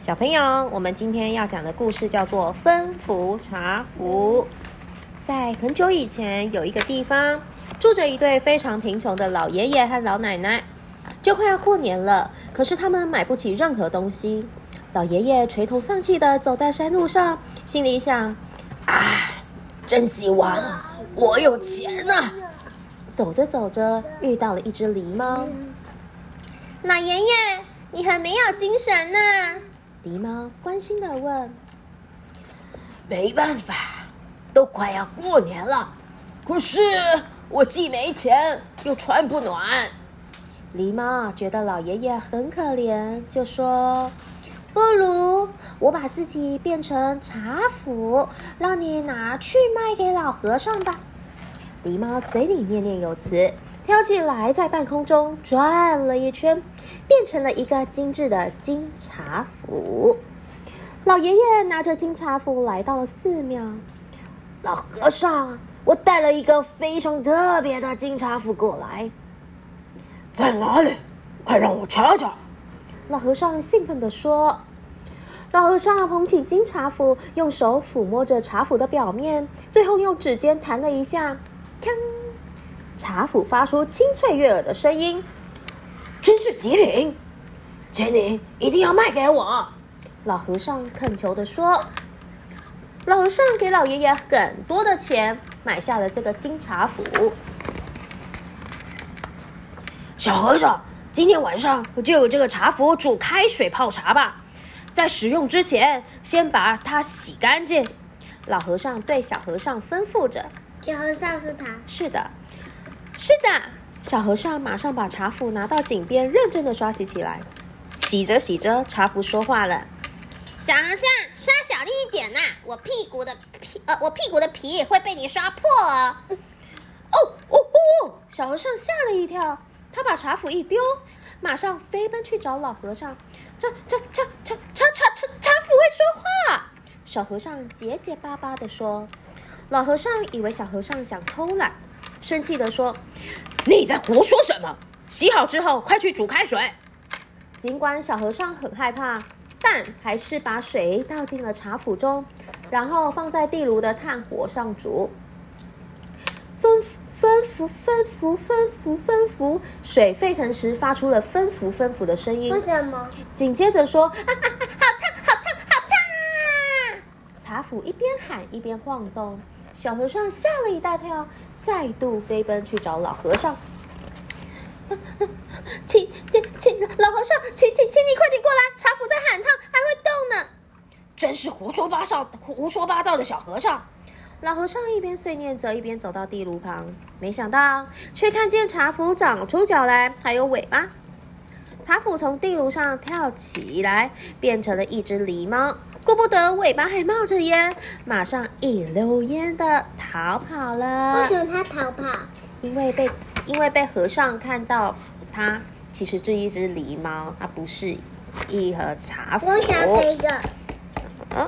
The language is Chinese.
小朋友，我们今天要讲的故事叫做《分福茶壶》。在很久以前，有一个地方住着一对非常贫穷的老爷爷和老奶奶。就快要过年了，可是他们买不起任何东西。老爷爷垂头丧气地走在山路上，心里想：“唉，真希望我有钱啊！” 走着走着，遇到了一只狸猫。老爷爷，你很没有精神呢。狸猫关心的问：“没办法，都快要过年了，可是我既没钱又穿不暖。”狸猫觉得老爷爷很可怜，就说：“不如我把自己变成茶壶，让你拿去卖给老和尚吧。”狸猫嘴里念念有词。飘起来，在半空中转了一圈，变成了一个精致的金茶壶。老爷爷拿着金茶壶来到了寺庙。老和尚，我带了一个非常特别的金茶壶过来，在哪里？快让我瞧瞧！老和尚兴奋地说。老和尚捧起金茶壶，用手抚摸着茶壶的表面，最后用指尖弹了一下，锵！茶釜发出清脆悦耳的声音，真是极品，请你一定要卖给我。老和尚恳求的说。老和尚给老爷爷很多的钱，买下了这个金茶釜。小和尚，今天晚上我就有这个茶壶煮开水泡茶吧，在使用之前，先把它洗干净。老和尚对小和尚吩咐着。小和尚是他？是的。是的，小和尚马上把茶壶拿到井边，认真的刷洗起来。洗着洗着，茶壶说话了：“小和尚，刷小力一点呐，我屁股的皮，呃，我屁股的皮会被你刷破哦。”哦哦哦！小和尚吓了一跳，他把茶壶一丢，马上飞奔去找老和尚。这这这这茶茶茶茶壶会说话！小和尚结结巴巴地说。老和尚以为小和尚想偷懒。生气的说：“你在胡说什么？洗好之后，快去煮开水。”尽管小和尚很害怕，但还是把水倒进了茶釜中，然后放在地炉的炭火上煮。分分浮分浮分浮分浮，水沸腾时发出了分浮分浮的声音。为什么？紧接着说：“好烫，好烫，好烫！”茶釜一边喊一边晃动。小和尚吓了一大跳，再度飞奔去找老和尚。请请请，老和尚，请请请你快点过来，茶壶在喊烫，还会动呢！真是胡说八道、胡说八道的小和尚！老和尚一边碎念着，一边走到地炉旁，没想到却看见茶壶长出脚来，还有尾巴。茶壶从地炉上跳起来，变成了一只狸猫。顾不得尾巴还冒着烟，马上一溜烟的逃跑了。为什么他逃跑？因为被因为被和尚看到，它其实是一只狸猫，它不是一盒茶壶。我想这个。